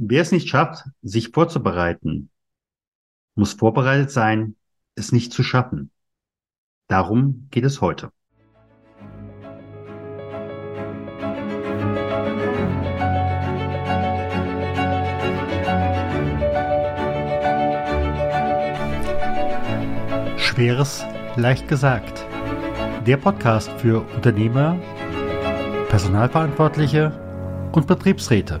Wer es nicht schafft, sich vorzubereiten, muss vorbereitet sein, es nicht zu schaffen. Darum geht es heute. Schweres leicht gesagt. Der Podcast für Unternehmer, Personalverantwortliche und Betriebsräte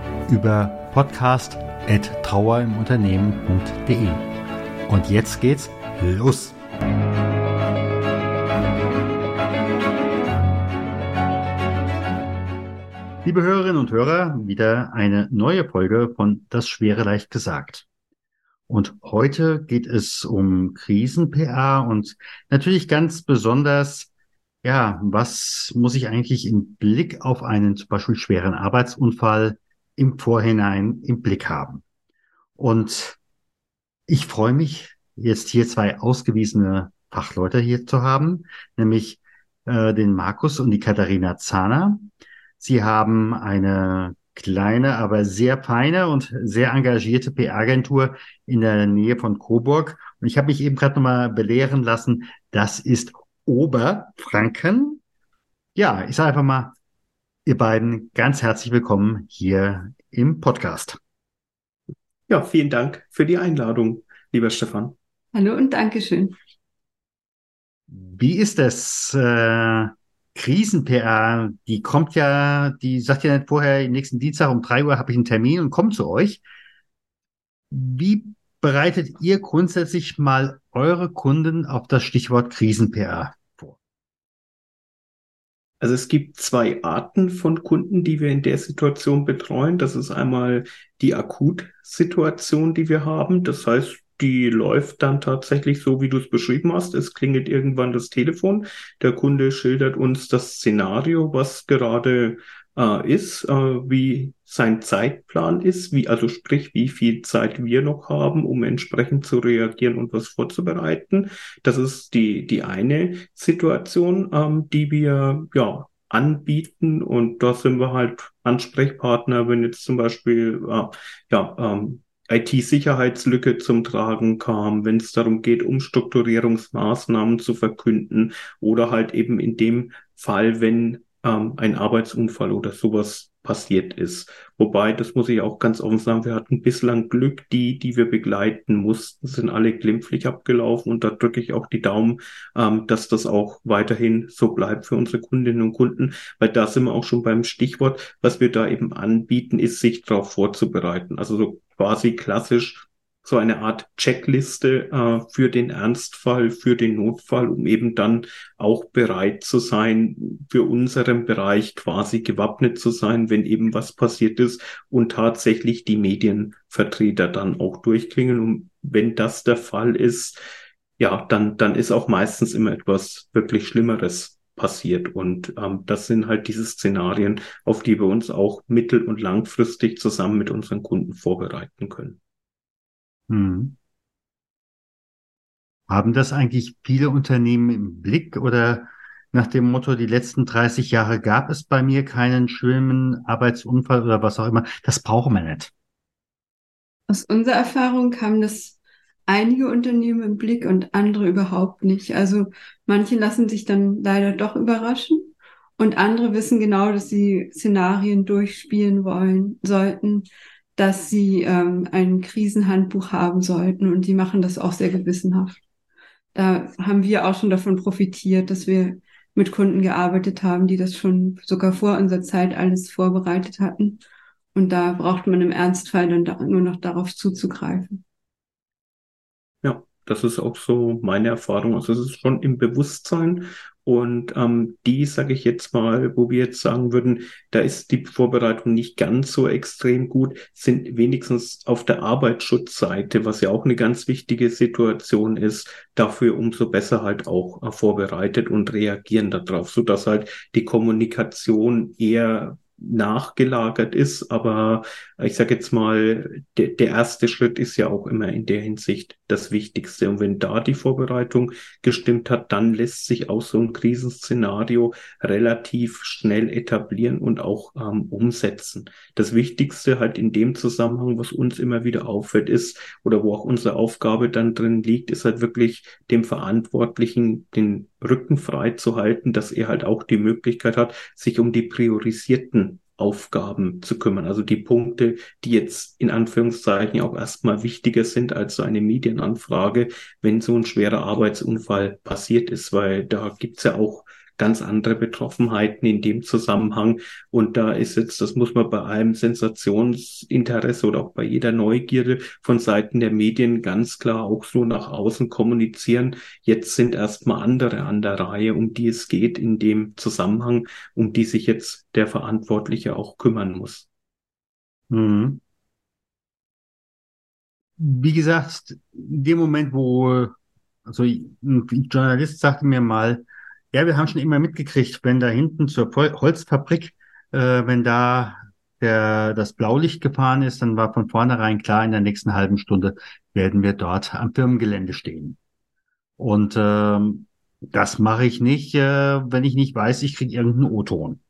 über podcast.trauerimunternehmen.de. Und jetzt geht's los! Liebe Hörerinnen und Hörer, wieder eine neue Folge von Das Schwere leicht gesagt. Und heute geht es um Krisen-PA und natürlich ganz besonders, ja, was muss ich eigentlich im Blick auf einen zum Beispiel schweren Arbeitsunfall im Vorhinein im Blick haben. Und ich freue mich, jetzt hier zwei ausgewiesene Fachleute hier zu haben, nämlich äh, den Markus und die Katharina Zahner. Sie haben eine kleine, aber sehr feine und sehr engagierte PR-Agentur in der Nähe von Coburg. Und ich habe mich eben gerade nochmal belehren lassen, das ist Oberfranken. Ja, ich sage einfach mal, ihr beiden ganz herzlich willkommen hier im Podcast. Ja, vielen Dank für die Einladung, lieber Stefan. Hallo und Dankeschön. Wie ist das? Äh, Krisen-PR, die kommt ja, die sagt ja nicht vorher, nächsten Dienstag um drei Uhr habe ich einen Termin und kommt zu euch. Wie bereitet ihr grundsätzlich mal eure Kunden auf das Stichwort Krisen-PR also es gibt zwei Arten von Kunden, die wir in der Situation betreuen. Das ist einmal die Akutsituation, die wir haben. Das heißt, die läuft dann tatsächlich so, wie du es beschrieben hast. Es klingelt irgendwann das Telefon. Der Kunde schildert uns das Szenario, was gerade äh, ist, äh, wie sein Zeitplan ist, wie, also sprich, wie viel Zeit wir noch haben, um entsprechend zu reagieren und was vorzubereiten. Das ist die, die eine Situation, ähm, die wir, ja, anbieten und da sind wir halt Ansprechpartner, wenn jetzt zum Beispiel äh, ja, ähm, IT-Sicherheitslücke zum Tragen kam, wenn es darum geht, Umstrukturierungsmaßnahmen zu verkünden oder halt eben in dem Fall, wenn ähm, ein Arbeitsunfall oder sowas passiert ist. Wobei, das muss ich auch ganz offen sagen, wir hatten bislang Glück, die, die wir begleiten mussten, sind alle glimpflich abgelaufen und da drücke ich auch die Daumen, ähm, dass das auch weiterhin so bleibt für unsere Kundinnen und Kunden, weil da sind wir auch schon beim Stichwort, was wir da eben anbieten, ist sich darauf vorzubereiten. Also so quasi klassisch so eine Art Checkliste äh, für den Ernstfall, für den Notfall, um eben dann auch bereit zu sein, für unseren Bereich quasi gewappnet zu sein, wenn eben was passiert ist und tatsächlich die Medienvertreter dann auch durchklingen. Und wenn das der Fall ist, ja, dann, dann ist auch meistens immer etwas wirklich Schlimmeres passiert. Und ähm, das sind halt diese Szenarien, auf die wir uns auch mittel- und langfristig zusammen mit unseren Kunden vorbereiten können. Hm. Haben das eigentlich viele Unternehmen im Blick oder nach dem Motto, die letzten 30 Jahre gab es bei mir keinen schlimmen Arbeitsunfall oder was auch immer. Das brauchen wir nicht. Aus unserer Erfahrung haben das einige Unternehmen im Blick und andere überhaupt nicht. Also manche lassen sich dann leider doch überraschen und andere wissen genau, dass sie Szenarien durchspielen wollen sollten, dass sie ähm, ein Krisenhandbuch haben sollten und die machen das auch sehr gewissenhaft. Da haben wir auch schon davon profitiert, dass wir mit Kunden gearbeitet haben, die das schon sogar vor unserer Zeit alles vorbereitet hatten. Und da braucht man im Ernstfall dann da, nur noch darauf zuzugreifen. Ja, das ist auch so meine Erfahrung. Also es ist schon im Bewusstsein Und ähm, die, sage ich jetzt mal, wo wir jetzt sagen würden, da ist die Vorbereitung nicht ganz so extrem gut, sind wenigstens auf der Arbeitsschutzseite, was ja auch eine ganz wichtige Situation ist, dafür umso besser halt auch äh, vorbereitet und reagieren darauf, so dass halt die Kommunikation eher nachgelagert ist. Aber ich sage jetzt mal, der, der erste Schritt ist ja auch immer in der Hinsicht das Wichtigste. Und wenn da die Vorbereitung gestimmt hat, dann lässt sich auch so ein Krisenszenario relativ schnell etablieren und auch ähm, umsetzen. Das Wichtigste halt in dem Zusammenhang, was uns immer wieder auffällt, ist, oder wo auch unsere Aufgabe dann drin liegt, ist halt wirklich dem Verantwortlichen den Rücken frei zu halten, dass er halt auch die Möglichkeit hat, sich um die priorisierten Aufgaben zu kümmern. Also die Punkte, die jetzt in Anführungszeichen auch erstmal wichtiger sind als so eine Medienanfrage, wenn so ein schwerer Arbeitsunfall passiert ist, weil da gibt's ja auch ganz andere Betroffenheiten in dem Zusammenhang. Und da ist jetzt, das muss man bei allem Sensationsinteresse oder auch bei jeder Neugierde von Seiten der Medien ganz klar auch so nach außen kommunizieren. Jetzt sind erstmal andere an der Reihe, um die es geht in dem Zusammenhang, um die sich jetzt der Verantwortliche auch kümmern muss. Mhm. Wie gesagt, in dem Moment, wo, also ein Journalist sagte mir mal, ja, wir haben schon immer mitgekriegt, wenn da hinten zur Holzfabrik, äh, wenn da der, das Blaulicht gefahren ist, dann war von vornherein klar, in der nächsten halben Stunde werden wir dort am Firmengelände stehen. Und ähm, das mache ich nicht, äh, wenn ich nicht weiß, ich kriege irgendeinen O-Ton.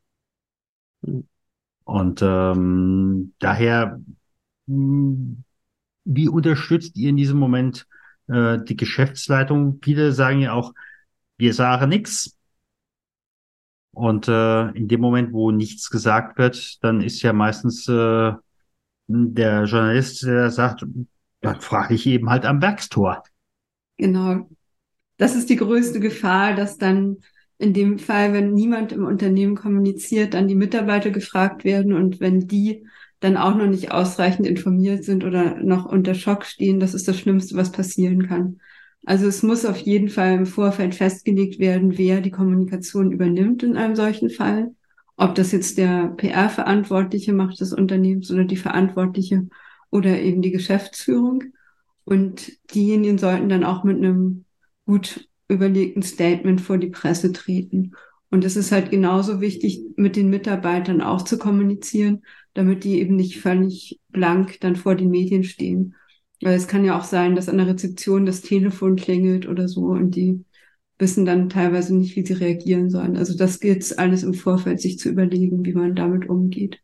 Und ähm, daher, hm, wie unterstützt ihr in diesem Moment äh, die Geschäftsleitung? Viele sagen ja auch, wir sagen nichts. Und äh, in dem Moment, wo nichts gesagt wird, dann ist ja meistens äh, der Journalist, der sagt, dann frage ich eben halt am Werkstor. Genau. Das ist die größte Gefahr, dass dann in dem Fall, wenn niemand im Unternehmen kommuniziert, dann die Mitarbeiter gefragt werden und wenn die dann auch noch nicht ausreichend informiert sind oder noch unter Schock stehen, das ist das Schlimmste, was passieren kann. Also es muss auf jeden Fall im Vorfeld festgelegt werden, wer die Kommunikation übernimmt in einem solchen Fall. Ob das jetzt der PR-Verantwortliche macht des Unternehmens oder die Verantwortliche oder eben die Geschäftsführung. Und diejenigen sollten dann auch mit einem gut überlegten Statement vor die Presse treten. Und es ist halt genauso wichtig, mit den Mitarbeitern auch zu kommunizieren, damit die eben nicht völlig blank dann vor den Medien stehen weil es kann ja auch sein, dass an der Rezeption das Telefon klingelt oder so und die wissen dann teilweise nicht, wie sie reagieren sollen. Also das gilt alles im Vorfeld, sich zu überlegen, wie man damit umgeht.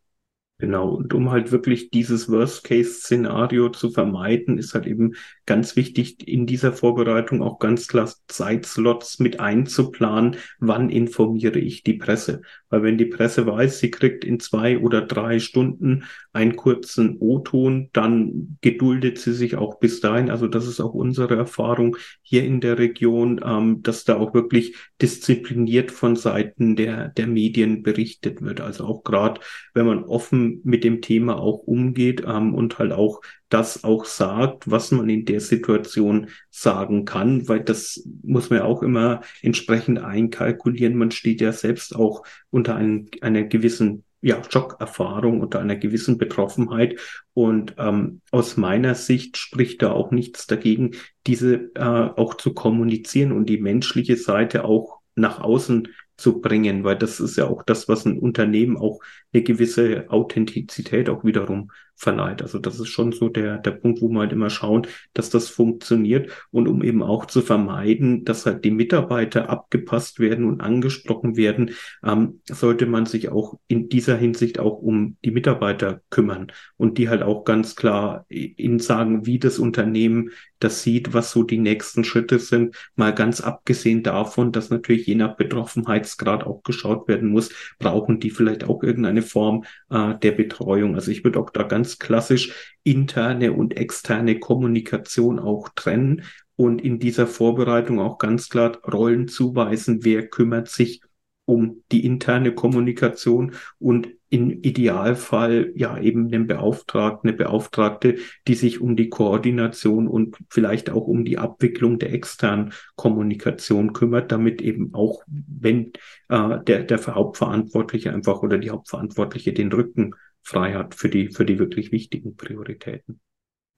Genau, und um halt wirklich dieses Worst-Case-Szenario zu vermeiden, ist halt eben ganz wichtig, in dieser Vorbereitung auch ganz klar Zeitslots mit einzuplanen, wann informiere ich die Presse. Weil wenn die Presse weiß, sie kriegt in zwei oder drei Stunden einen kurzen O-Ton, dann geduldet sie sich auch bis dahin. Also das ist auch unsere Erfahrung hier in der Region, ähm, dass da auch wirklich diszipliniert von Seiten der, der Medien berichtet wird. Also auch gerade, wenn man offen mit dem Thema auch umgeht ähm, und halt auch das auch sagt, was man in der Situation sagen kann, weil das muss man ja auch immer entsprechend einkalkulieren. Man steht ja selbst auch unter einem, einer gewissen ja, Schockerfahrung, unter einer gewissen Betroffenheit. Und ähm, aus meiner Sicht spricht da auch nichts dagegen, diese äh, auch zu kommunizieren und die menschliche Seite auch nach außen zu bringen, weil das ist ja auch das, was ein Unternehmen auch eine gewisse Authentizität auch wiederum verleiht. Also das ist schon so der, der Punkt, wo man halt immer schauen, dass das funktioniert und um eben auch zu vermeiden, dass halt die Mitarbeiter abgepasst werden und angesprochen werden, ähm, sollte man sich auch in dieser Hinsicht auch um die Mitarbeiter kümmern und die halt auch ganz klar ihnen sagen, wie das Unternehmen das sieht, was so die nächsten Schritte sind, mal ganz abgesehen davon, dass natürlich je nach Betroffenheitsgrad auch geschaut werden muss, brauchen die vielleicht auch irgendeine Form äh, der Betreuung. Also ich würde auch da ganz ganz klassisch interne und externe Kommunikation auch trennen und in dieser Vorbereitung auch ganz klar Rollen zuweisen, wer kümmert sich um die interne Kommunikation und im Idealfall ja eben einen Beauftragten, eine Beauftragte, die sich um die Koordination und vielleicht auch um die Abwicklung der externen Kommunikation kümmert, damit eben auch, wenn äh, der, der Hauptverantwortliche einfach oder die Hauptverantwortliche den Rücken frei hat für die, für die wirklich wichtigen Prioritäten.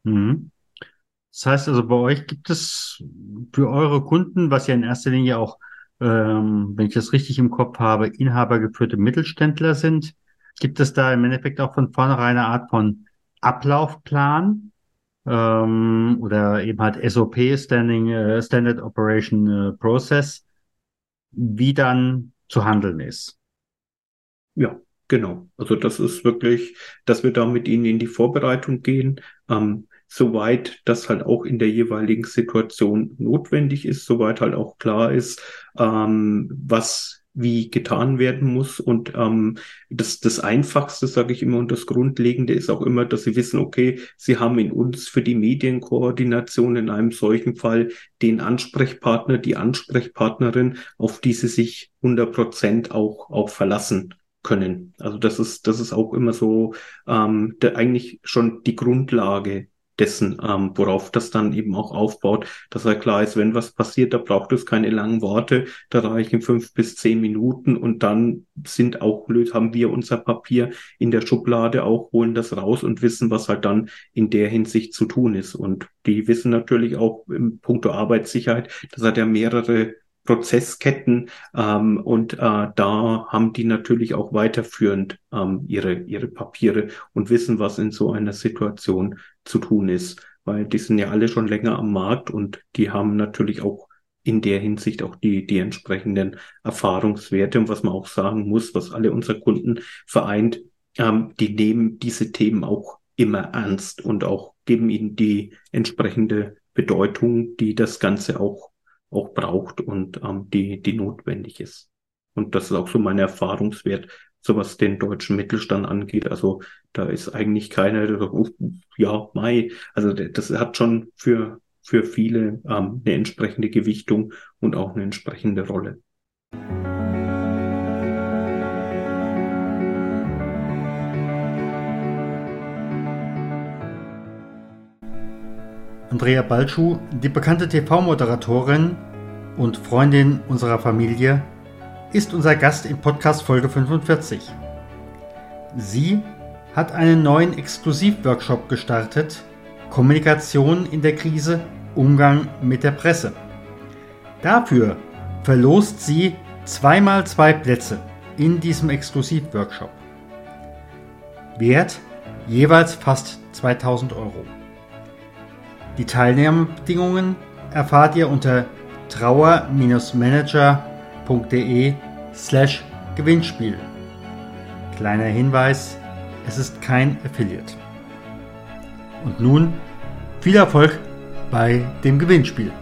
Mhm. Das heißt also, bei euch gibt es für eure Kunden, was ja in erster Linie auch, ähm, wenn ich das richtig im Kopf habe, inhabergeführte Mittelständler sind, gibt es da im Endeffekt auch von vornherein eine Art von Ablaufplan ähm, oder eben halt SOP, Standing, äh, Standard Operation äh, Process, wie dann zu handeln ist. Ja, genau. Also das ist wirklich, dass wir da mit Ihnen in die Vorbereitung gehen. Ähm, soweit das halt auch in der jeweiligen Situation notwendig ist, soweit halt auch klar ist, ähm, was wie getan werden muss. Und ähm, das, das Einfachste, sage ich immer, und das Grundlegende ist auch immer, dass Sie wissen, okay, Sie haben in uns für die Medienkoordination in einem solchen Fall den Ansprechpartner, die Ansprechpartnerin, auf die Sie sich 100 Prozent auch, auch verlassen können. Also das ist, das ist auch immer so ähm, der, eigentlich schon die Grundlage dessen, ähm, worauf das dann eben auch aufbaut, dass er klar ist, wenn was passiert, da braucht es keine langen Worte, da reichen fünf bis zehn Minuten und dann sind auch, haben wir unser Papier in der Schublade auch, holen das raus und wissen, was halt dann in der Hinsicht zu tun ist. Und die wissen natürlich auch im Punkto Arbeitssicherheit, das hat ja mehrere Prozessketten ähm, und äh, da haben die natürlich auch weiterführend ähm, ihre, ihre Papiere und wissen, was in so einer Situation zu tun ist, weil die sind ja alle schon länger am Markt und die haben natürlich auch in der Hinsicht auch die, die entsprechenden Erfahrungswerte. Und was man auch sagen muss, was alle unsere Kunden vereint, ähm, die nehmen diese Themen auch immer ernst und auch geben ihnen die entsprechende Bedeutung, die das Ganze auch auch braucht und ähm, die, die notwendig ist. Und das ist auch so mein Erfahrungswert, so was den deutschen Mittelstand angeht. Also da ist eigentlich sagt, oh, ja, Mai. Also das hat schon für, für viele ähm, eine entsprechende Gewichtung und auch eine entsprechende Rolle. Andrea Balschuh, die bekannte TV-Moderatorin und Freundin unserer Familie, ist unser Gast in Podcast Folge 45. Sie hat einen neuen Exklusivworkshop gestartet, Kommunikation in der Krise, Umgang mit der Presse. Dafür verlost sie zweimal zwei Plätze in diesem Exklusivworkshop. Wert jeweils fast 2000 Euro. Die Teilnahmebedingungen erfahrt ihr unter trauer-manager.de slash Gewinnspiel. Kleiner Hinweis, es ist kein Affiliate. Und nun viel Erfolg bei dem Gewinnspiel.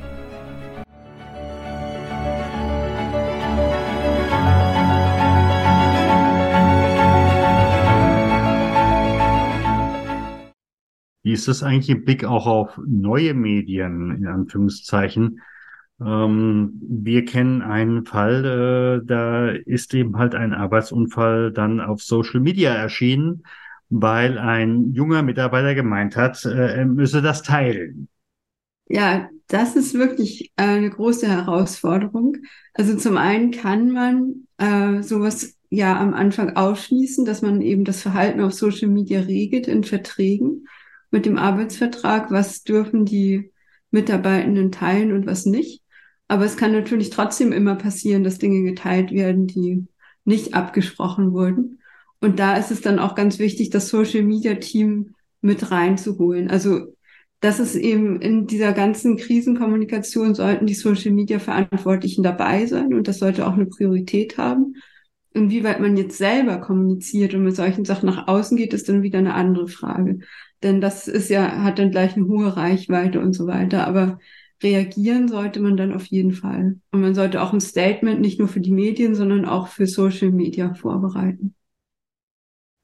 Ist das eigentlich im Blick auch auf neue Medien, in Anführungszeichen? Ähm, wir kennen einen Fall, äh, da ist eben halt ein Arbeitsunfall dann auf Social Media erschienen, weil ein junger Mitarbeiter gemeint hat, äh, er müsse das teilen. Ja, das ist wirklich eine große Herausforderung. Also zum einen kann man äh, sowas ja am Anfang ausschließen, dass man eben das Verhalten auf Social Media regelt in Verträgen mit dem Arbeitsvertrag, was dürfen die Mitarbeitenden teilen und was nicht. Aber es kann natürlich trotzdem immer passieren, dass Dinge geteilt werden, die nicht abgesprochen wurden. Und da ist es dann auch ganz wichtig, das Social Media Team mit reinzuholen. Also das ist eben in dieser ganzen Krisenkommunikation sollten die Social Media Verantwortlichen dabei sein und das sollte auch eine Priorität haben. Inwieweit man jetzt selber kommuniziert und mit solchen Sachen nach außen geht, ist dann wieder eine andere Frage. Denn das ist ja, hat dann gleich eine hohe Reichweite und so weiter. Aber reagieren sollte man dann auf jeden Fall. Und man sollte auch ein Statement nicht nur für die Medien, sondern auch für Social Media vorbereiten.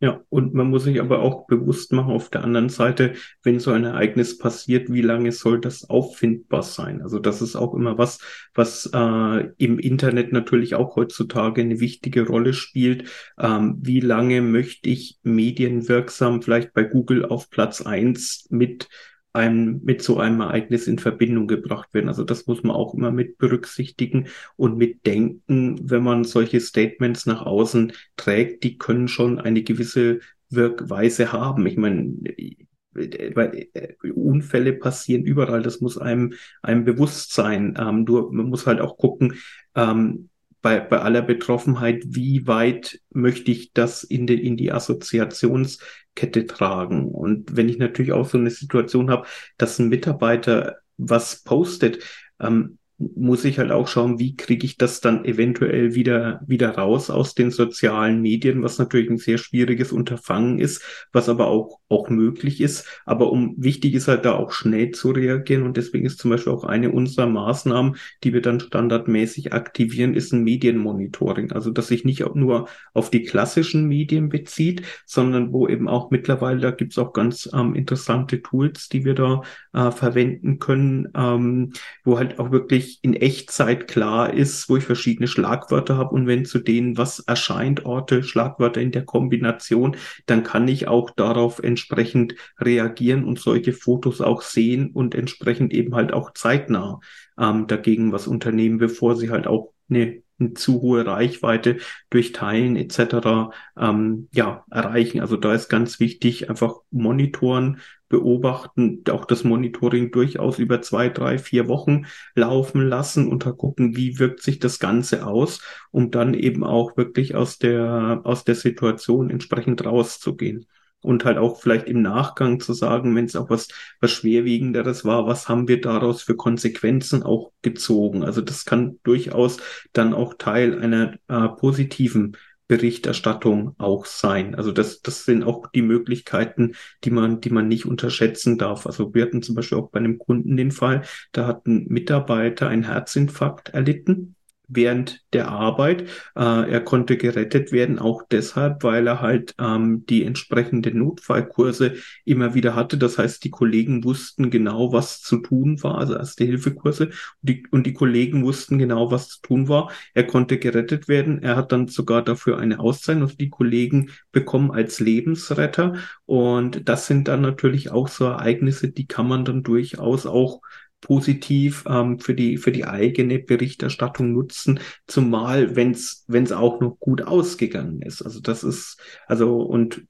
Ja, und man muss sich aber auch bewusst machen, auf der anderen Seite, wenn so ein Ereignis passiert, wie lange soll das auffindbar sein? Also das ist auch immer was, was äh, im Internet natürlich auch heutzutage eine wichtige Rolle spielt. Ähm, wie lange möchte ich medienwirksam vielleicht bei Google auf Platz eins mit einem, mit so einem Ereignis in Verbindung gebracht werden. Also das muss man auch immer mit berücksichtigen und mitdenken, wenn man solche Statements nach außen trägt, die können schon eine gewisse Wirkweise haben. Ich meine, weil äh, Unfälle passieren überall, das muss einem, einem bewusst sein. Ähm, nur, man muss halt auch gucken, ähm, bei, bei aller Betroffenheit, wie weit möchte ich das in, die in die Assoziationskette tragen? Und wenn ich natürlich auch so eine Situation habe, dass ein Mitarbeiter was postet, ähm, muss ich halt auch schauen, wie kriege ich das dann eventuell wieder, wieder raus aus den sozialen Medien, was natürlich ein sehr schwieriges Unterfangen ist, was aber auch, auch möglich ist. Aber um, wichtig ist halt da auch schnell zu reagieren und deswegen ist zum Beispiel auch eine unserer Maßnahmen, die wir dann standardmäßig aktivieren, ist ein Medienmonitoring. Also, dass sich nicht nur auf die klassischen Medien bezieht, sondern wo eben auch mittlerweile, da gibt's auch ganz ähm, interessante Tools, die wir da äh, verwenden können, ähm, wo halt auch wirklich in Echtzeit klar ist, wo ich verschiedene Schlagwörter habe. Und wenn zu denen was erscheint, Orte, Schlagwörter in der Kombination, dann kann ich auch darauf entsprechend reagieren und solche Fotos auch sehen und entsprechend eben halt auch zeitnah ähm, dagegen was unternehmen, bevor sie halt auch eine zu hohe Reichweite durch Teilen etc. Ähm, ja erreichen. Also da ist ganz wichtig einfach monitoren, beobachten, auch das Monitoring durchaus über zwei, drei, vier Wochen laufen lassen und gucken, wie wirkt sich das Ganze aus, um dann eben auch wirklich aus der aus der Situation entsprechend rauszugehen und halt auch vielleicht im Nachgang zu sagen, wenn es auch was, was Schwerwiegenderes war, was haben wir daraus für Konsequenzen auch gezogen. Also das kann durchaus dann auch Teil einer äh, positiven Berichterstattung auch sein. Also das, das sind auch die Möglichkeiten, die man, die man nicht unterschätzen darf. Also wir hatten zum Beispiel auch bei einem Kunden den Fall, da hat ein Mitarbeiter einen Herzinfarkt erlitten während der Arbeit. Äh, er konnte gerettet werden, auch deshalb, weil er halt ähm, die entsprechenden Notfallkurse immer wieder hatte. Das heißt, die Kollegen wussten genau, was zu tun war, also Erste-Hilfe-Kurse. Und die, und die Kollegen wussten genau, was zu tun war. Er konnte gerettet werden. Er hat dann sogar dafür eine Auszeichnung für die Kollegen bekommen als Lebensretter. Und das sind dann natürlich auch so Ereignisse, die kann man dann durchaus auch positiv ähm, für die für die eigene Berichterstattung nutzen, zumal wenn es auch noch gut ausgegangen ist. Also das ist also und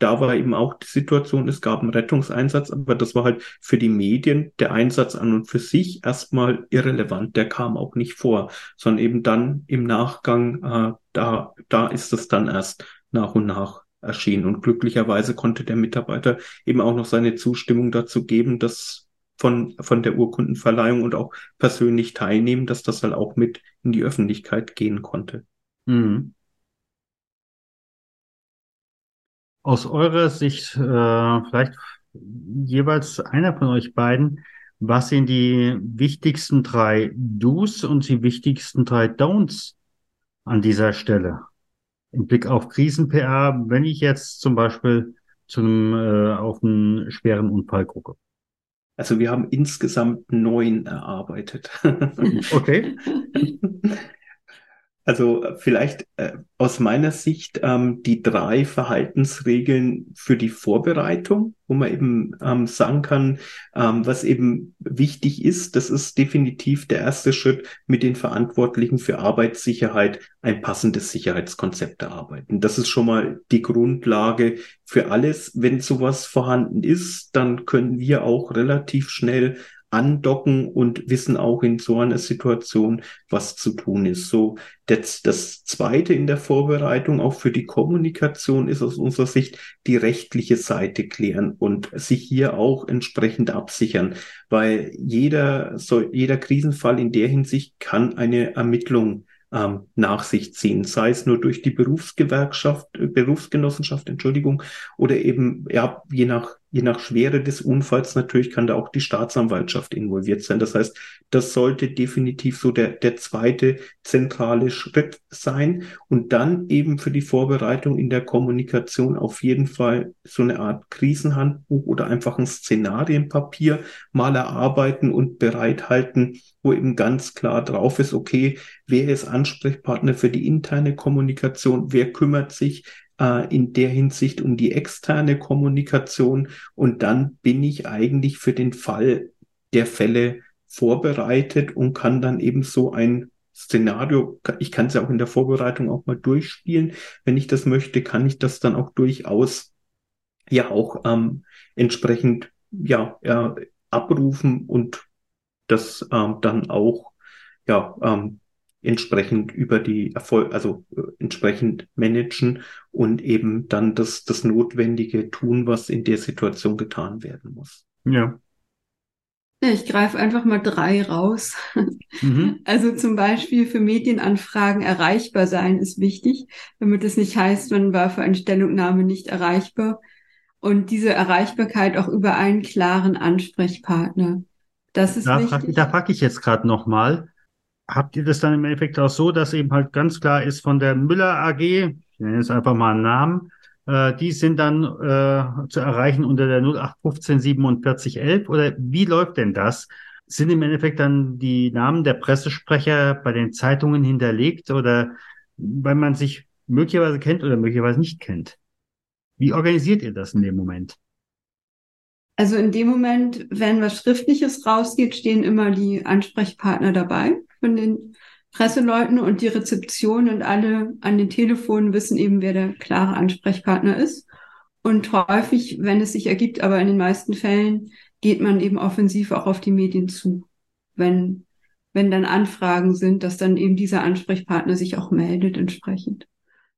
da war eben auch die Situation, es gab einen Rettungseinsatz, aber das war halt für die Medien der Einsatz an und für sich erstmal irrelevant. Der kam auch nicht vor, sondern eben dann im Nachgang, äh, da, da ist es dann erst nach und nach erschienen. Und glücklicherweise konnte der Mitarbeiter eben auch noch seine Zustimmung dazu geben, dass von, von der Urkundenverleihung und auch persönlich teilnehmen, dass das halt auch mit in die Öffentlichkeit gehen konnte. Mhm. Aus eurer Sicht, äh, vielleicht jeweils einer von euch beiden, was sind die wichtigsten drei Do's und die wichtigsten drei Don'ts an dieser Stelle? Im Blick auf Krisen-PR, wenn ich jetzt zum Beispiel zu einem, äh, auf einen schweren Unfall gucke. Also wir haben insgesamt neun erarbeitet. Okay. Also vielleicht äh, aus meiner Sicht ähm, die drei Verhaltensregeln für die Vorbereitung, wo man eben ähm, sagen kann, ähm, was eben wichtig ist. Das ist definitiv der erste Schritt, mit den Verantwortlichen für Arbeitssicherheit ein passendes Sicherheitskonzept erarbeiten. Das ist schon mal die Grundlage für alles. Wenn sowas vorhanden ist, dann können wir auch relativ schnell andocken und wissen auch in so einer Situation, was zu tun ist. So, das, das zweite in der Vorbereitung auch für die Kommunikation ist aus unserer Sicht die rechtliche Seite klären und sich hier auch entsprechend absichern, weil jeder, so, jeder Krisenfall in der Hinsicht kann eine Ermittlung ähm, nach sich ziehen, sei es nur durch die Berufsgewerkschaft, äh, Berufsgenossenschaft, Entschuldigung, oder eben, ja, je nach je nach Schwere des Unfalls natürlich kann da auch die Staatsanwaltschaft involviert sein. Das heißt, das sollte definitiv so der, der zweite zentrale Schritt sein. Und dann eben für die Vorbereitung in der Kommunikation auf jeden Fall so eine Art Krisenhandbuch oder einfach ein Szenarienpapier mal erarbeiten und bereithalten, wo eben ganz klar drauf ist, okay, wer ist Ansprechpartner für die interne Kommunikation, wer kümmert sich äh, in der Hinsicht um die externe Kommunikation und dann bin ich eigentlich für den Fall der Fälle vorbereitet und kann dann eben so ein Szenario, ich kann es ja auch in der Vorbereitung auch mal durchspielen. Wenn ich das möchte, kann ich das dann auch durchaus ja auch ähm, entsprechend ja äh, abrufen und das ähm, dann auch ja ähm, entsprechend über die Erfolg, also äh, entsprechend managen und eben dann das, das Notwendige tun, was in der Situation getan werden muss. Ja. Ja, ich greife einfach mal drei raus. Mhm. Also zum Beispiel für Medienanfragen erreichbar sein ist wichtig, damit es nicht heißt, man war für eine Stellungnahme nicht erreichbar. Und diese Erreichbarkeit auch über einen klaren Ansprechpartner. Das ist da wichtig. Frag, da frage ich jetzt gerade nochmal, habt ihr das dann im Endeffekt auch so, dass eben halt ganz klar ist von der Müller AG, ich nenne jetzt einfach mal einen Namen, äh, die sind dann äh, zu erreichen unter der 0815 47 11 oder wie läuft denn das? Sind im Endeffekt dann die Namen der Pressesprecher bei den Zeitungen hinterlegt oder weil man sich möglicherweise kennt oder möglicherweise nicht kennt? Wie organisiert ihr das in dem Moment? Also in dem Moment, wenn was Schriftliches rausgeht, stehen immer die Ansprechpartner dabei von den Presseleuten und die Rezeption und alle an den Telefonen wissen eben, wer der klare Ansprechpartner ist. Und häufig, wenn es sich ergibt, aber in den meisten Fällen geht man eben offensiv auch auf die Medien zu. Wenn, wenn dann Anfragen sind, dass dann eben dieser Ansprechpartner sich auch meldet entsprechend.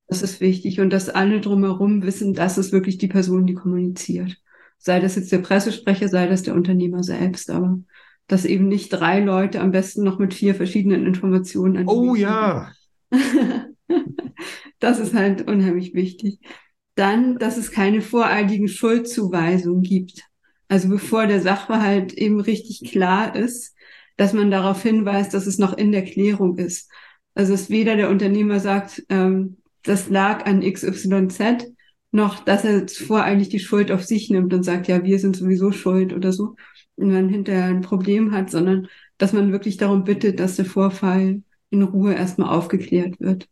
Das ist wichtig und dass alle drumherum wissen, das ist wirklich die Person, die kommuniziert. Sei das jetzt der Pressesprecher, sei das der Unternehmer selbst, aber dass eben nicht drei Leute am besten noch mit vier verschiedenen Informationen an Oh ja. das ist halt unheimlich wichtig. Dann, dass es keine voreiligen Schuldzuweisungen gibt. Also bevor der Sachverhalt eben richtig klar ist, dass man darauf hinweist, dass es noch in der Klärung ist. Also dass weder der Unternehmer sagt, ähm, das lag an XYZ, noch dass er voreilig die Schuld auf sich nimmt und sagt, ja, wir sind sowieso schuld oder so, man hinterher ein Problem hat, sondern dass man wirklich darum bittet, dass der Vorfall in Ruhe erstmal aufgeklärt wird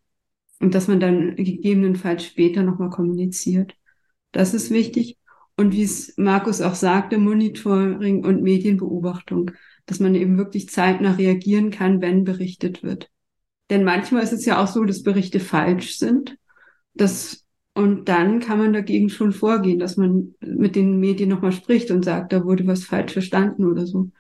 und dass man dann gegebenenfalls später nochmal kommuniziert. Das ist wichtig. Und wie es Markus auch sagte, Monitoring und Medienbeobachtung, dass man eben wirklich zeitnah reagieren kann, wenn berichtet wird. Denn manchmal ist es ja auch so, dass Berichte falsch sind. Das und dann kann man dagegen schon vorgehen, dass man mit den Medien nochmal spricht und sagt, da wurde was falsch verstanden oder so.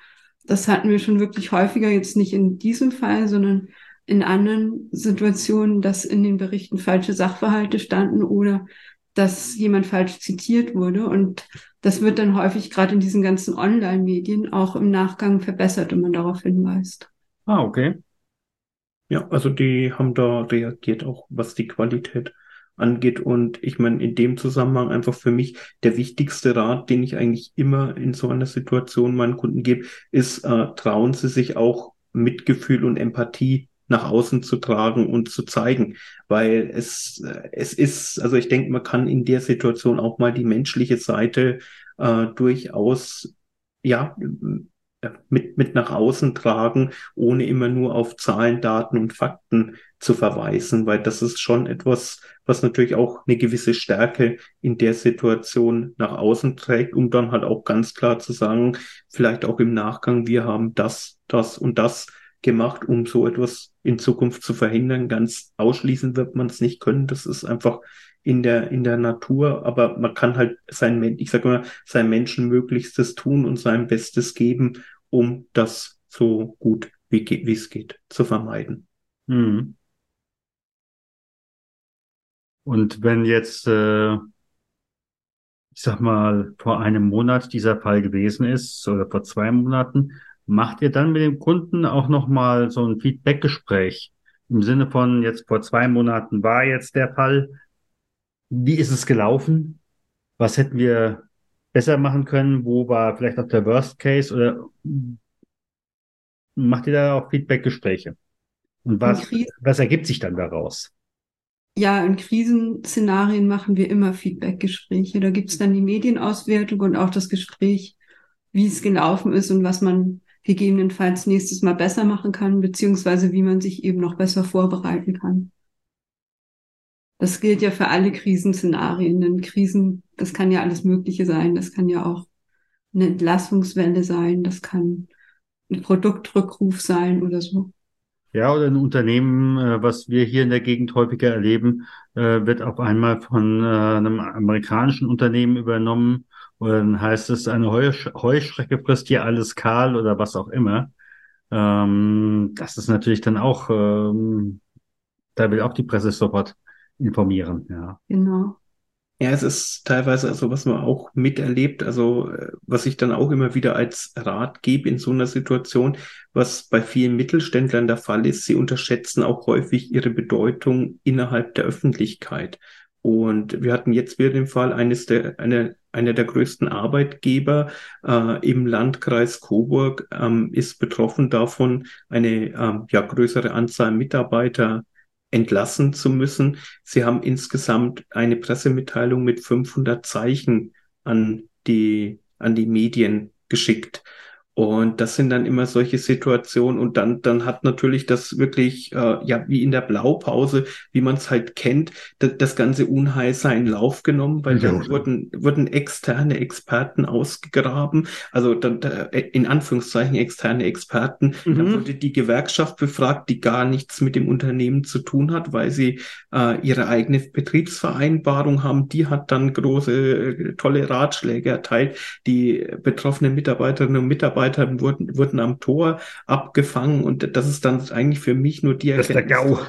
Das hatten wir schon wirklich häufiger, jetzt nicht in diesem Fall, sondern in anderen Situationen, dass in den Berichten falsche Sachverhalte standen oder dass jemand falsch zitiert wurde. Und das wird dann häufig gerade in diesen ganzen Online-Medien auch im Nachgang verbessert, wenn man darauf hinweist. Ah, okay. Ja, also die haben da reagiert, auch was die Qualität angeht. Und ich meine, in dem Zusammenhang einfach für mich der wichtigste Rat, den ich eigentlich immer in so einer Situation meinen Kunden gebe, ist, äh, trauen Sie sich auch Mitgefühl und Empathie nach außen zu tragen und zu zeigen, weil es, äh, es ist, also ich denke, man kann in der Situation auch mal die menschliche Seite äh, durchaus ja mit, mit nach außen tragen, ohne immer nur auf Zahlen, Daten und Fakten zu verweisen, weil das ist schon etwas, was natürlich auch eine gewisse Stärke in der Situation nach außen trägt, um dann halt auch ganz klar zu sagen, vielleicht auch im Nachgang, wir haben das, das und das gemacht, um so etwas in Zukunft zu verhindern. Ganz ausschließen wird man es nicht können. Das ist einfach in der, in der Natur, aber man kann halt sein, ich sage mal, sein Menschenmöglichstes tun und sein Bestes geben, um das so gut wie, wie es geht zu vermeiden. Mhm. Und wenn jetzt, äh, ich sag mal, vor einem Monat dieser Fall gewesen ist oder vor zwei Monaten, macht ihr dann mit dem Kunden auch nochmal so ein Feedbackgespräch im Sinne von jetzt vor zwei Monaten war jetzt der Fall, wie ist es gelaufen? Was hätten wir besser machen können? Wo war vielleicht auch der Worst Case oder macht ihr da auch Feedback-Gespräche? Und was, was ergibt sich dann daraus? Ja, in Krisenszenarien machen wir immer Feedback-Gespräche. Da gibt's dann die Medienauswertung und auch das Gespräch, wie es gelaufen ist und was man gegebenenfalls nächstes Mal besser machen kann, beziehungsweise wie man sich eben noch besser vorbereiten kann. Das gilt ja für alle Krisenszenarien. Denn Krisen, das kann ja alles Mögliche sein. Das kann ja auch eine Entlassungswelle sein. Das kann ein Produktrückruf sein oder so. Ja, oder ein Unternehmen, äh, was wir hier in der Gegend häufiger erleben, äh, wird auf einmal von äh, einem amerikanischen Unternehmen übernommen. Oder dann heißt es, eine Heuschrecke frisst hier alles kahl oder was auch immer. Ähm, das ist natürlich dann auch, ähm, da will auch die Presse sofort informieren, ja. Genau. Ja, es ist teilweise also, was man auch miterlebt, also äh, was ich dann auch immer wieder als Rat gebe in so einer Situation, was bei vielen Mittelständlern der Fall ist, sie unterschätzen auch häufig ihre Bedeutung innerhalb der Öffentlichkeit. Und wir hatten jetzt wieder den Fall eines der, eine, einer der größten Arbeitgeber äh, im Landkreis Coburg ähm, ist betroffen davon, eine ähm, ja, größere Anzahl Mitarbeiter entlassen zu müssen. Sie haben insgesamt eine Pressemitteilung mit 500 Zeichen an die, an die Medien geschickt. Und das sind dann immer solche Situationen und dann, dann hat natürlich das wirklich, äh, ja, wie in der Blaupause, wie man es halt kennt, das, das ganze Unheil seinen Lauf genommen, weil ja. dann wurden, wurden externe Experten ausgegraben, also dann, in Anführungszeichen externe Experten. Mhm. Dann wurde die Gewerkschaft befragt, die gar nichts mit dem Unternehmen zu tun hat, weil sie äh, ihre eigene Betriebsvereinbarung haben. Die hat dann große, äh, tolle Ratschläge erteilt. Die betroffenen Mitarbeiterinnen und Mitarbeiter Mitarbeiter wurden, wurden am Tor abgefangen und das ist dann eigentlich für mich nur die Erkenntnis. Das ist der GAU.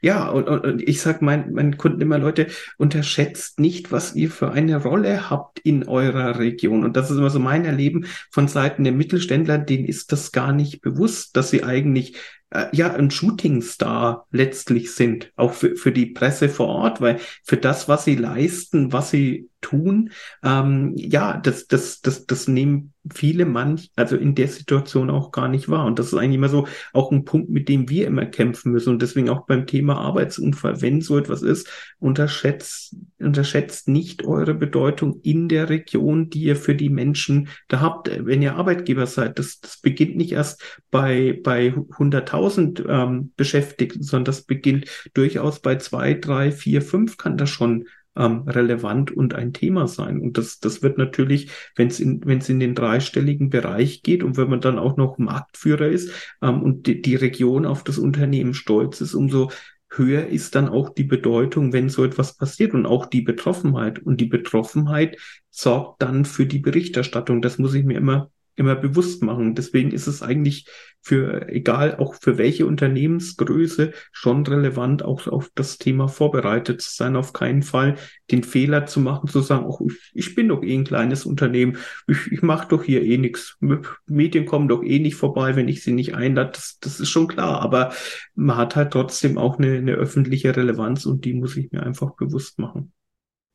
Ja, und, und, und ich sage meinen, meinen Kunden immer, Leute, unterschätzt nicht, was ihr für eine Rolle habt in eurer Region. Und das ist immer so mein Erleben von Seiten der Mittelständler, denen ist das gar nicht bewusst, dass sie eigentlich äh, ja ein Shootingstar letztlich sind, auch für, für die Presse vor Ort, weil für das, was sie leisten, was sie tun, ähm, ja, das, das, das, das nehmen viele manch, also in der Situation auch gar nicht wahr. Und das ist eigentlich immer so auch ein Punkt, mit dem wir immer kämpfen müssen. Und deswegen auch beim Thema Arbeitsunfall, wenn so etwas ist, unterschätzt, unterschätzt nicht eure Bedeutung in der Region, die ihr für die Menschen da habt. Wenn ihr Arbeitgeber seid, das, das beginnt nicht erst bei, bei 100.000 ähm, Beschäftigten, sondern das beginnt durchaus bei zwei, drei, vier, fünf kann das schon ähm, relevant und ein Thema sein. Und das, das wird natürlich, wenn es in, wenn es in den dreistelligen Bereich geht und wenn man dann auch noch Marktführer ist ähm, und die, die Region auf das Unternehmen stolz ist, umso höher ist dann auch die Bedeutung, wenn so etwas passiert und auch die Betroffenheit. Und die Betroffenheit sorgt dann für die Berichterstattung. Das muss ich mir immer immer bewusst machen. Deswegen ist es eigentlich für, egal auch für welche Unternehmensgröße, schon relevant, auch auf das Thema vorbereitet zu sein. Auf keinen Fall den Fehler zu machen, zu sagen, oh, ich, ich bin doch eh ein kleines Unternehmen, ich, ich mache doch hier eh nichts. Medien kommen doch eh nicht vorbei, wenn ich sie nicht einlade. Das, das ist schon klar. Aber man hat halt trotzdem auch eine, eine öffentliche Relevanz und die muss ich mir einfach bewusst machen.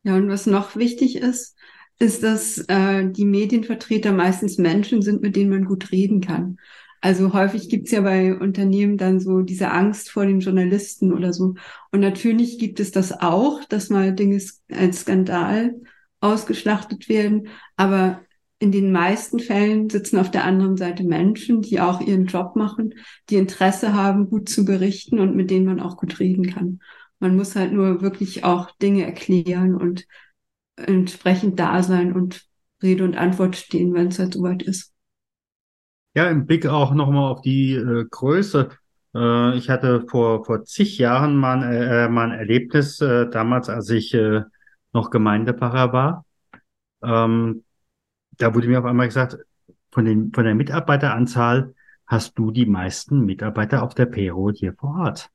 Ja, und was noch wichtig ist, ist, dass äh, die Medienvertreter meistens Menschen sind, mit denen man gut reden kann. Also häufig gibt's ja bei Unternehmen dann so diese Angst vor den Journalisten oder so. Und natürlich gibt es das auch, dass mal Dinge als Skandal ausgeschlachtet werden. Aber in den meisten Fällen sitzen auf der anderen Seite Menschen, die auch ihren Job machen, die Interesse haben, gut zu berichten und mit denen man auch gut reden kann. Man muss halt nur wirklich auch Dinge erklären und entsprechend da sein und Rede und Antwort stehen, wenn es halt soweit ist. Ja, im Blick auch nochmal auf die äh, Größe. Äh, ich hatte vor, vor zig Jahren mal, äh, mal ein Erlebnis, äh, damals, als ich äh, noch Gemeindepfarrer war. Ähm, da wurde mir auf einmal gesagt, von, den, von der Mitarbeiteranzahl hast du die meisten Mitarbeiter auf der Payroll hier vor Ort.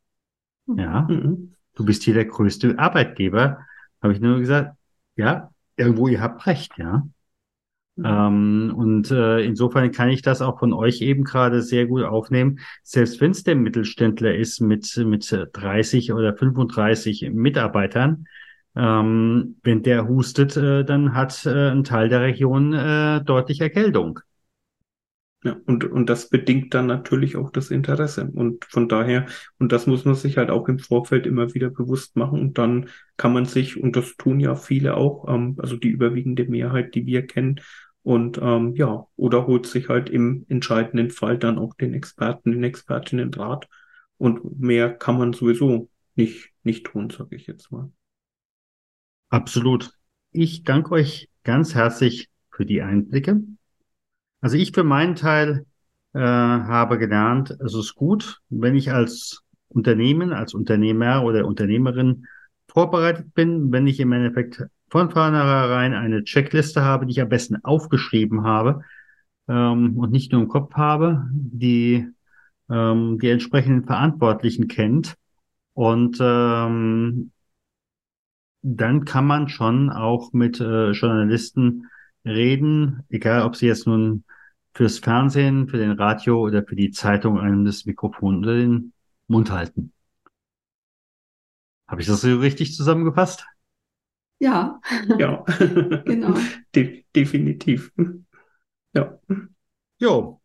Ja, mhm. du bist hier der größte Arbeitgeber. Habe ich nur gesagt, ja, irgendwo ihr habt recht, ja. Mhm. Ähm, und äh, insofern kann ich das auch von euch eben gerade sehr gut aufnehmen. Selbst wenn es der Mittelständler ist mit, mit 30 oder 35 Mitarbeitern, ähm, wenn der hustet, äh, dann hat äh, ein Teil der Region äh, deutlich Erkältung. Ja, und, und das bedingt dann natürlich auch das Interesse. Und von daher, und das muss man sich halt auch im Vorfeld immer wieder bewusst machen. Und dann kann man sich, und das tun ja viele auch, ähm, also die überwiegende Mehrheit, die wir kennen, und ähm, ja, oder holt sich halt im entscheidenden Fall dann auch den Experten, den Expertinnen Rat. Und mehr kann man sowieso nicht, nicht tun, sage ich jetzt mal. Absolut. Ich danke euch ganz herzlich für die Einblicke. Also ich für meinen Teil äh, habe gelernt, es ist gut, wenn ich als Unternehmen, als Unternehmer oder Unternehmerin vorbereitet bin, wenn ich im Endeffekt von vornherein eine Checkliste habe, die ich am besten aufgeschrieben habe ähm, und nicht nur im Kopf habe, die ähm, die entsprechenden Verantwortlichen kennt. Und ähm, dann kann man schon auch mit äh, Journalisten reden, egal ob sie jetzt nun fürs Fernsehen, für den Radio oder für die Zeitung einem das Mikrofon oder den Mund halten. Habe ich das so richtig zusammengefasst? Ja. Ja. genau. De definitiv. Ja. Jo.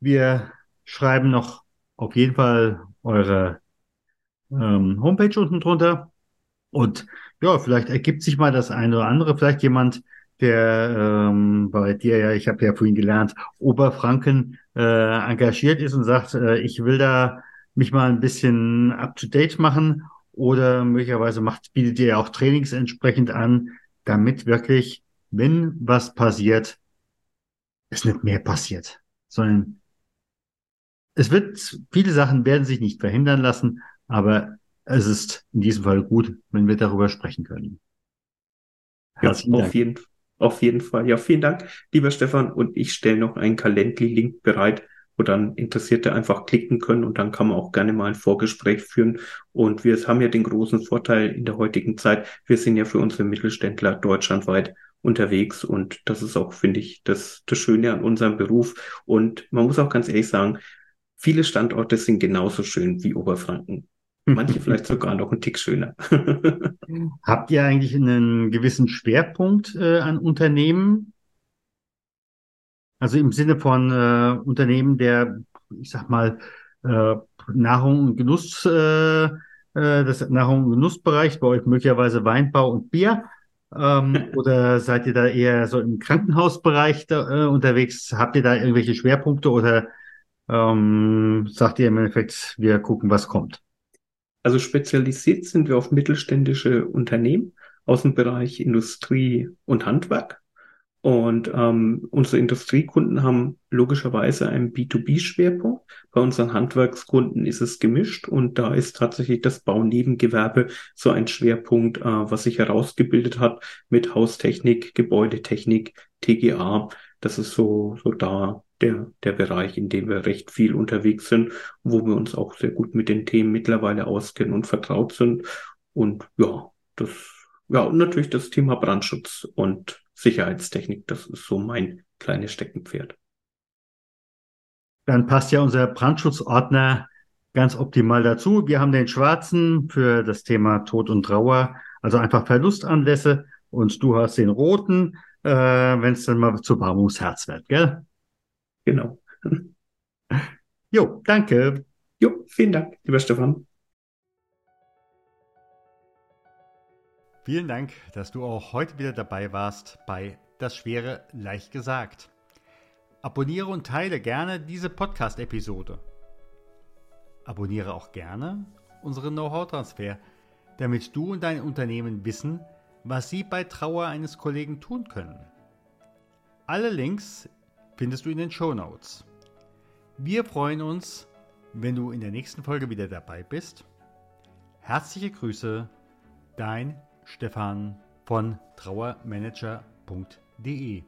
Wir schreiben noch auf jeden Fall eure ähm, Homepage unten drunter. Und ja, vielleicht ergibt sich mal das eine oder andere. Vielleicht jemand, der ähm, bei dir ja, ich habe ja vorhin gelernt, Oberfranken äh, engagiert ist und sagt, äh, ich will da mich mal ein bisschen up-to-date machen oder möglicherweise macht, bietet ihr ja auch Trainings entsprechend an, damit wirklich, wenn was passiert, es nicht mehr passiert, sondern es wird, viele Sachen werden sich nicht verhindern lassen, aber es ist in diesem Fall gut, wenn wir darüber sprechen können. Herzlichen ja, auf Dank. Jeden, auf jeden Fall. Ja, vielen Dank, lieber Stefan. Und ich stelle noch einen Calendly-Link bereit, wo dann Interessierte einfach klicken können und dann kann man auch gerne mal ein Vorgespräch führen. Und wir haben ja den großen Vorteil in der heutigen Zeit. Wir sind ja für unsere Mittelständler deutschlandweit unterwegs und das ist auch, finde ich, das, das Schöne an unserem Beruf. Und man muss auch ganz ehrlich sagen, viele Standorte sind genauso schön wie Oberfranken. Manche vielleicht sogar noch einen Tick schöner. Habt ihr eigentlich einen gewissen Schwerpunkt äh, an Unternehmen? Also im Sinne von äh, Unternehmen, der, ich sag mal, äh, Nahrung und Genuss, äh, äh, das Nahrung und Genussbereich, bei euch möglicherweise Weinbau und Bier. Ähm, oder seid ihr da eher so im Krankenhausbereich da, äh, unterwegs? Habt ihr da irgendwelche Schwerpunkte oder ähm, sagt ihr im Endeffekt, wir gucken, was kommt? Also spezialisiert sind wir auf mittelständische Unternehmen aus dem Bereich Industrie und Handwerk. Und ähm, unsere Industriekunden haben logischerweise einen B2B-Schwerpunkt. Bei unseren Handwerkskunden ist es gemischt und da ist tatsächlich das Baunebengewerbe so ein Schwerpunkt, äh, was sich herausgebildet hat mit Haustechnik, Gebäudetechnik, TGA. Das ist so, so da der, der Bereich, in dem wir recht viel unterwegs sind, wo wir uns auch sehr gut mit den Themen mittlerweile auskennen und vertraut sind. Und ja, das, ja, und natürlich das Thema Brandschutz und Sicherheitstechnik, das ist so mein kleines Steckenpferd. Dann passt ja unser Brandschutzordner ganz optimal dazu. Wir haben den schwarzen für das Thema Tod und Trauer, also einfach Verlustanlässe. Und du hast den roten, äh, wenn es dann mal zu warm ums Herz wird, gell? Genau. Jo, danke. Jo, vielen Dank, lieber Stefan. Vielen Dank, dass du auch heute wieder dabei warst bei Das Schwere leicht gesagt. Abonniere und teile gerne diese Podcast-Episode. Abonniere auch gerne unseren Know-how-Transfer, damit du und dein Unternehmen wissen, was sie bei Trauer eines Kollegen tun können. Alle Links findest du in den Show Notes. Wir freuen uns, wenn du in der nächsten Folge wieder dabei bist. Herzliche Grüße, dein Stefan von trauermanager.de.